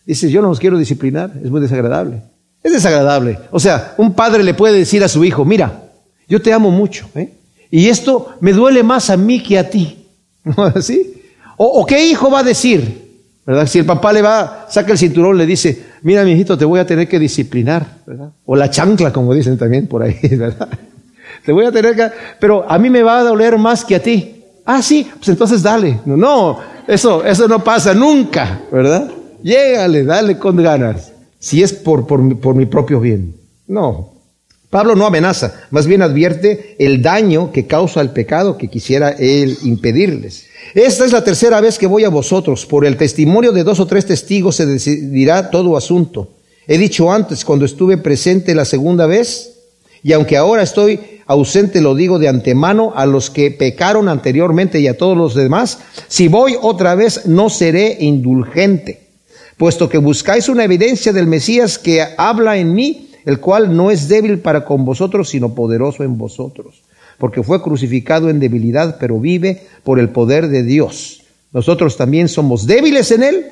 Dice, yo no los quiero disciplinar, es muy desagradable. Es desagradable. O sea, un padre le puede decir a su hijo, mira, yo te amo mucho, ¿eh? y esto me duele más a mí que a ti. ¿No así? O, o, qué hijo va a decir? ¿Verdad? Si el papá le va, saca el cinturón, le dice, mira, mi hijito, te voy a tener que disciplinar, ¿verdad? O la chancla, como dicen también por ahí, ¿verdad? Te voy a tener que, pero a mí me va a doler más que a ti. Ah, sí, pues entonces dale. No, no, eso, eso no pasa nunca, ¿verdad? Llégale, dale con ganas. Si es por, por, por mi propio bien. No. Pablo no amenaza, más bien advierte el daño que causa el pecado que quisiera él impedirles. Esta es la tercera vez que voy a vosotros. Por el testimonio de dos o tres testigos se decidirá todo asunto. He dicho antes, cuando estuve presente la segunda vez, y aunque ahora estoy ausente, lo digo de antemano a los que pecaron anteriormente y a todos los demás, si voy otra vez no seré indulgente puesto que buscáis una evidencia del Mesías que habla en mí, el cual no es débil para con vosotros, sino poderoso en vosotros, porque fue crucificado en debilidad, pero vive por el poder de Dios. Nosotros también somos débiles en Él,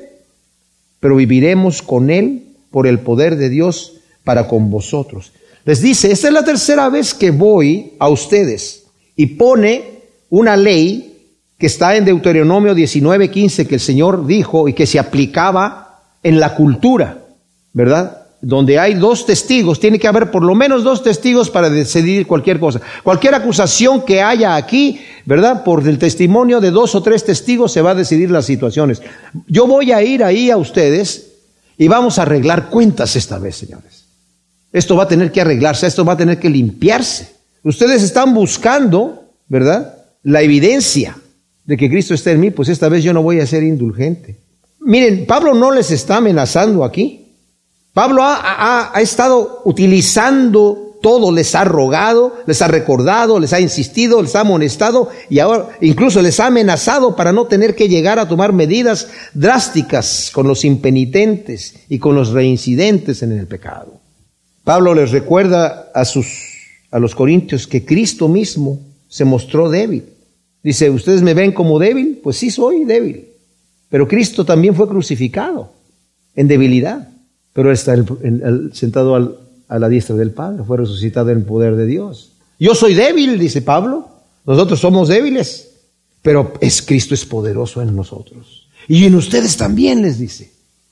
pero viviremos con Él por el poder de Dios para con vosotros. Les dice, esta es la tercera vez que voy a ustedes y pone una ley que está en Deuteronomio 19:15 que el Señor dijo y que se aplicaba en la cultura, ¿verdad? Donde hay dos testigos, tiene que haber por lo menos dos testigos para decidir cualquier cosa. Cualquier acusación que haya aquí, ¿verdad? Por el testimonio de dos o tres testigos se va a decidir las situaciones. Yo voy a ir ahí a ustedes y vamos a arreglar cuentas esta vez, señores. Esto va a tener que arreglarse, esto va a tener que limpiarse. Ustedes están buscando, ¿verdad? La evidencia de que Cristo está en mí, pues esta vez yo no voy a ser indulgente. Miren, Pablo no les está amenazando aquí. Pablo ha, estado utilizando todo, les ha rogado, les ha recordado, les ha insistido, les ha amonestado y ahora incluso les ha amenazado para no tener que llegar a tomar medidas drásticas con los impenitentes y con los reincidentes en el pecado. Pablo les recuerda a sus a los corintios que Cristo mismo se mostró débil. Dice, "¿Ustedes me ven como débil? Pues sí soy débil." Pero Cristo también fue crucificado en debilidad, pero está sentado a la diestra del Padre, fue resucitado en el poder de Dios. Yo soy débil, dice Pablo, nosotros somos débiles, pero es Cristo es poderoso en nosotros. Y en ustedes también, les dice,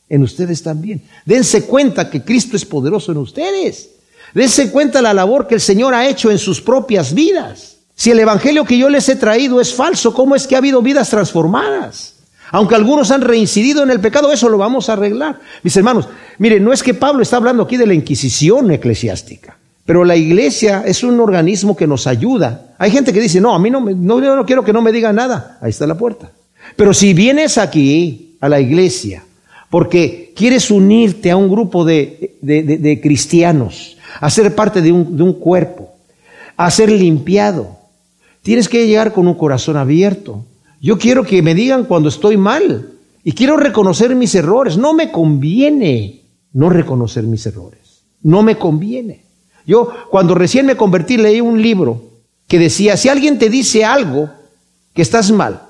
en ustedes también. Dense cuenta que Cristo es poderoso en ustedes. Dense cuenta la labor que el Señor ha hecho en sus propias vidas. Si el Evangelio que yo les he traído es falso, ¿cómo es que ha habido vidas transformadas? Aunque algunos han reincidido en el pecado, eso lo vamos a arreglar. Mis hermanos, miren, no es que Pablo está hablando aquí de la Inquisición eclesiástica, pero la iglesia es un organismo que nos ayuda. Hay gente que dice, no, a mí no, no, yo no quiero que no me diga nada. Ahí está la puerta. Pero si vienes aquí, a la iglesia, porque quieres unirte a un grupo de, de, cristianos, a ser parte de un, de un cuerpo, a ser limpiado, tienes que llegar con un corazón abierto, yo quiero que me digan cuando estoy mal y quiero reconocer mis errores. No me conviene no reconocer mis errores. No me conviene. Yo cuando recién me convertí leí un libro que decía, si alguien te dice algo que estás mal,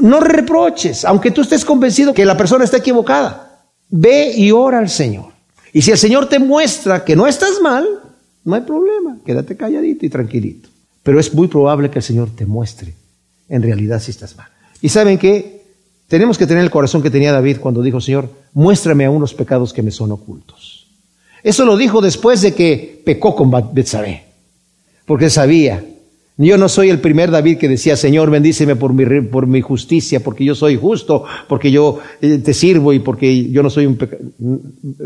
no reproches, aunque tú estés convencido que la persona está equivocada. Ve y ora al Señor. Y si el Señor te muestra que no estás mal, no hay problema, quédate calladito y tranquilito. Pero es muy probable que el Señor te muestre en realidad si estás mal. Y saben que tenemos que tener el corazón que tenía David cuando dijo, Señor, muéstrame aún los pecados que me son ocultos. Eso lo dijo después de que pecó con Betsabé, porque sabía, yo no soy el primer David que decía, Señor, bendíceme por mi, por mi justicia, porque yo soy justo, porque yo eh, te sirvo y porque yo no soy un pecador.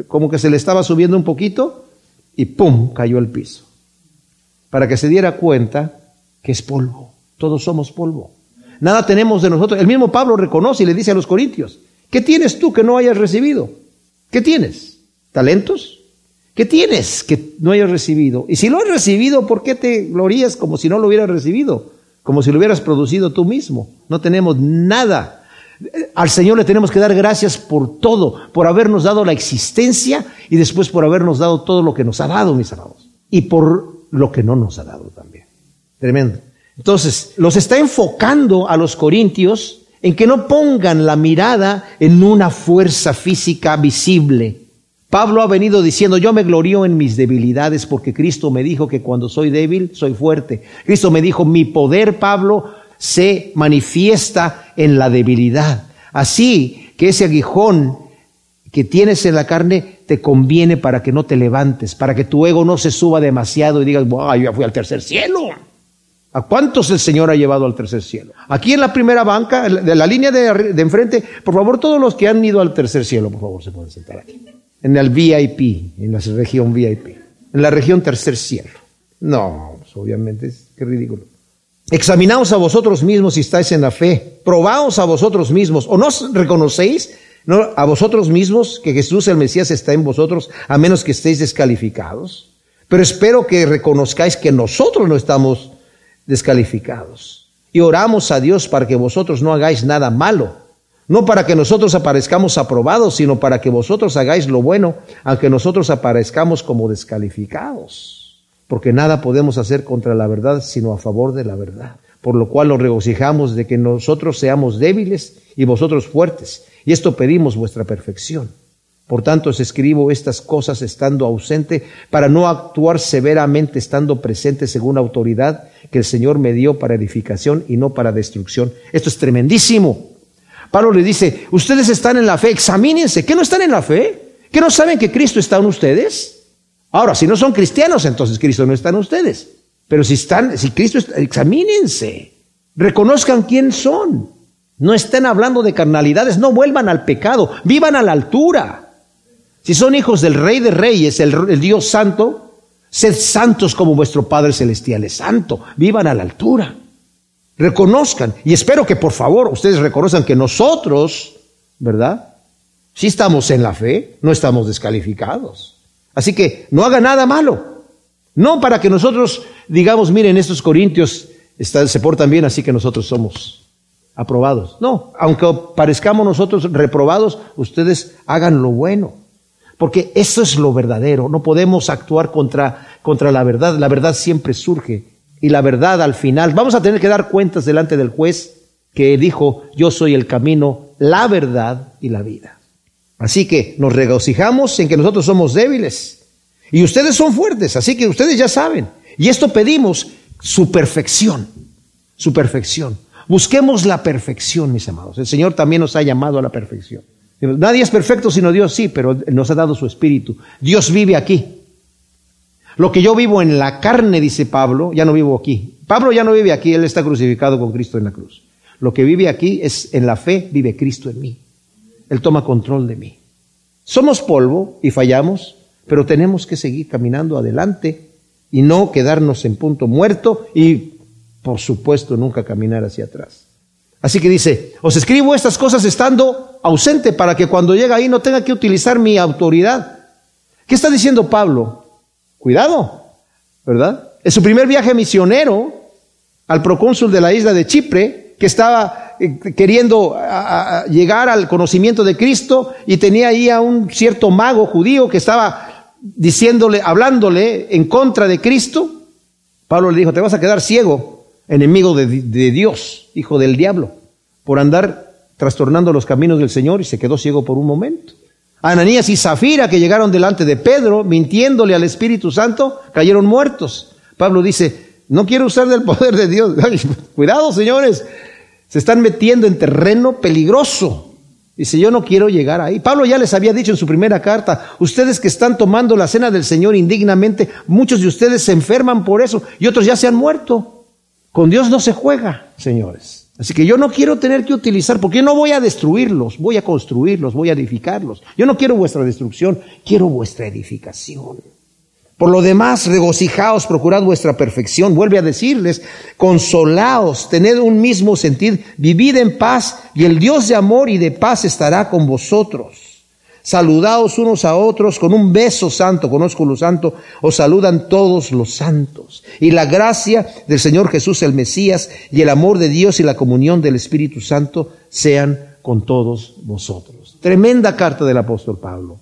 Como que se le estaba subiendo un poquito y ¡pum! cayó al piso. Para que se diera cuenta que es polvo. Todos somos polvo. Nada tenemos de nosotros. El mismo Pablo reconoce y le dice a los corintios, ¿qué tienes tú que no hayas recibido? ¿Qué tienes? ¿Talentos? ¿Qué tienes que no hayas recibido? Y si lo has recibido, ¿por qué te glorías como si no lo hubieras recibido? Como si lo hubieras producido tú mismo. No tenemos nada. Al Señor le tenemos que dar gracias por todo, por habernos dado la existencia y después por habernos dado todo lo que nos ha dado, mis amados. Y por lo que no nos ha dado también. Tremendo. Entonces, los está enfocando a los corintios en que no pongan la mirada en una fuerza física visible. Pablo ha venido diciendo, yo me glorío en mis debilidades porque Cristo me dijo que cuando soy débil, soy fuerte. Cristo me dijo, mi poder, Pablo, se manifiesta en la debilidad. Así que ese aguijón que tienes en la carne te conviene para que no te levantes, para que tu ego no se suba demasiado y digas, wow, yo ya fui al tercer cielo. ¿A cuántos el Señor ha llevado al tercer cielo? Aquí en la primera banca, de la línea de, de, enfrente, por favor, todos los que han ido al tercer cielo, por favor, se pueden sentar aquí. En el VIP, en la región VIP. En la región tercer cielo. No, pues, obviamente, es que ridículo. Examinaos a vosotros mismos si estáis en la fe. Probaos a vosotros mismos. ¿O no reconocéis no, a vosotros mismos que Jesús el Mesías está en vosotros, a menos que estéis descalificados? Pero espero que reconozcáis que nosotros no estamos descalificados. Y oramos a Dios para que vosotros no hagáis nada malo, no para que nosotros aparezcamos aprobados, sino para que vosotros hagáis lo bueno, aunque nosotros aparezcamos como descalificados. Porque nada podemos hacer contra la verdad, sino a favor de la verdad. Por lo cual nos regocijamos de que nosotros seamos débiles y vosotros fuertes. Y esto pedimos vuestra perfección por tanto, os escribo estas cosas estando ausente, para no actuar severamente estando presente según la autoridad que el Señor me dio para edificación y no para destrucción. Esto es tremendísimo. Pablo le dice, ustedes están en la fe, examínense. ¿Qué no están en la fe? ¿Qué no saben que Cristo está en ustedes? Ahora, si no son cristianos, entonces Cristo no está en ustedes. Pero si están, si Cristo está, examínense. Reconozcan quién son. No estén hablando de carnalidades, no vuelvan al pecado, vivan a la altura. Si son hijos del Rey de Reyes, el, Dios Santo, sed santos como vuestro Padre Celestial es santo. Vivan a la altura. Reconozcan. Y espero que por favor ustedes reconozcan que nosotros, ¿verdad? Si estamos en la fe, no estamos descalificados. Así que no haga nada malo. No para que nosotros digamos, miren, estos corintios se portan bien, así que nosotros somos aprobados. No, aunque parezcamos nosotros reprobados, ustedes hagan lo bueno. Porque eso es lo verdadero. No podemos actuar contra, contra la verdad. La verdad siempre surge. Y la verdad al final, vamos a tener que dar cuentas delante del juez que dijo, yo soy el camino, la verdad y la vida. Así que nos regocijamos en que nosotros somos débiles. Y ustedes son fuertes, así que ustedes ya saben. Y esto pedimos su perfección, su perfección. Busquemos la perfección, mis amados. El Señor también nos ha llamado a la perfección. Nadie es perfecto sino Dios, sí, pero nos ha dado su espíritu. Dios vive aquí. Lo que yo vivo en la carne, dice Pablo, ya no vivo aquí. Pablo ya no vive aquí, él está crucificado con Cristo en la cruz. Lo que vive aquí es en la fe, vive Cristo en mí. Él toma control de mí. Somos polvo y fallamos, pero tenemos que seguir caminando adelante y no quedarnos en punto muerto y, por supuesto, nunca caminar hacia atrás. Así que dice, os escribo estas cosas estando ausente para que cuando llegue ahí no tenga que utilizar mi autoridad. ¿Qué está diciendo Pablo? Cuidado, ¿verdad? En su primer viaje misionero al procónsul de la isla de Chipre, que estaba eh, queriendo llegar al conocimiento de Cristo y tenía ahí a un cierto mago judío que estaba diciéndole, hablándole en contra de Cristo, Pablo le dijo, te vas a quedar ciego enemigo de, Dios, hijo del diablo, por andar trastornando los caminos del Señor y se quedó ciego por un momento. Ananías y Zafira, que llegaron delante de Pedro, mintiéndole al Espíritu Santo, cayeron muertos. Pablo dice, no quiero usar del poder de Dios. cuidado, señores, se están metiendo en terreno peligroso. Dice, yo no quiero llegar ahí. Pablo ya les había dicho en su primera carta, ustedes que están tomando la cena del Señor indignamente, muchos de ustedes se enferman por eso y otros ya se han muerto. Con Dios no se juega, señores. Así que yo no quiero tener que utilizar, porque yo no voy a destruirlos, voy a construirlos, voy a edificarlos. Yo no quiero vuestra destrucción, quiero vuestra edificación. Por lo demás, regocijaos, procurad vuestra perfección. Vuelve a decirles, consolaos, tened un mismo sentir, vivid en paz y el Dios de amor y de paz estará con vosotros. Saludaos unos a otros con un beso santo, conozco lo santo, os saludan todos los santos. Y la gracia del Señor Jesús el Mesías y el amor de Dios y la comunión del Espíritu Santo sean con todos vosotros. Tremenda carta del apóstol Pablo.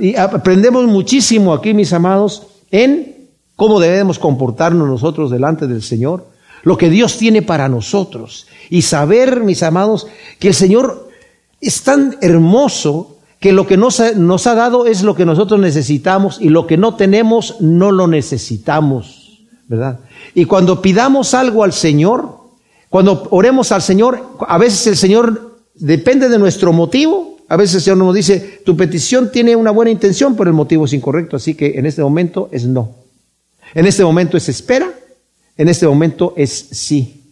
Y aprendemos muchísimo aquí, mis amados, en cómo debemos comportarnos nosotros delante del Señor, lo que Dios tiene para nosotros. Y saber, mis amados, que el Señor es tan hermoso que lo que nos ha, nos ha dado es lo que nosotros necesitamos y lo que no tenemos no lo necesitamos, ¿verdad? Y cuando pidamos algo al Señor, cuando oremos al Señor, a veces el Señor depende de nuestro motivo, a veces el Señor nos dice, tu petición tiene una buena intención, pero el motivo es incorrecto, así que en este momento es no. En este momento es espera, en este momento es sí.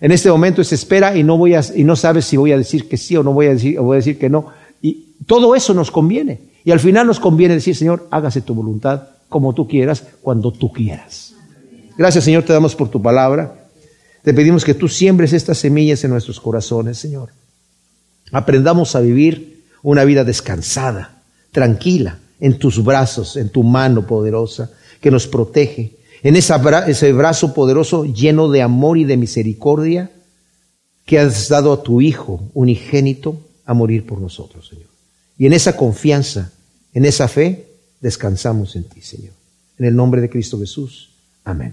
En este momento es espera y no voy a, y no sabes si voy a decir que sí o no voy a decir, o voy a decir que no. Todo eso nos conviene. Y al final nos conviene decir, Señor, hágase tu voluntad como tú quieras, cuando tú quieras. Gracias, Señor, te damos por tu palabra. Te pedimos que tú siembres estas semillas en nuestros corazones, Señor. Aprendamos a vivir una vida descansada, tranquila, en tus brazos, en tu mano poderosa que nos protege, en ese brazo poderoso lleno de amor y de misericordia que has dado a tu Hijo unigénito a morir por nosotros, Señor. Y en esa confianza, en esa fe, descansamos en ti, Señor. En el nombre de Cristo Jesús. Amén.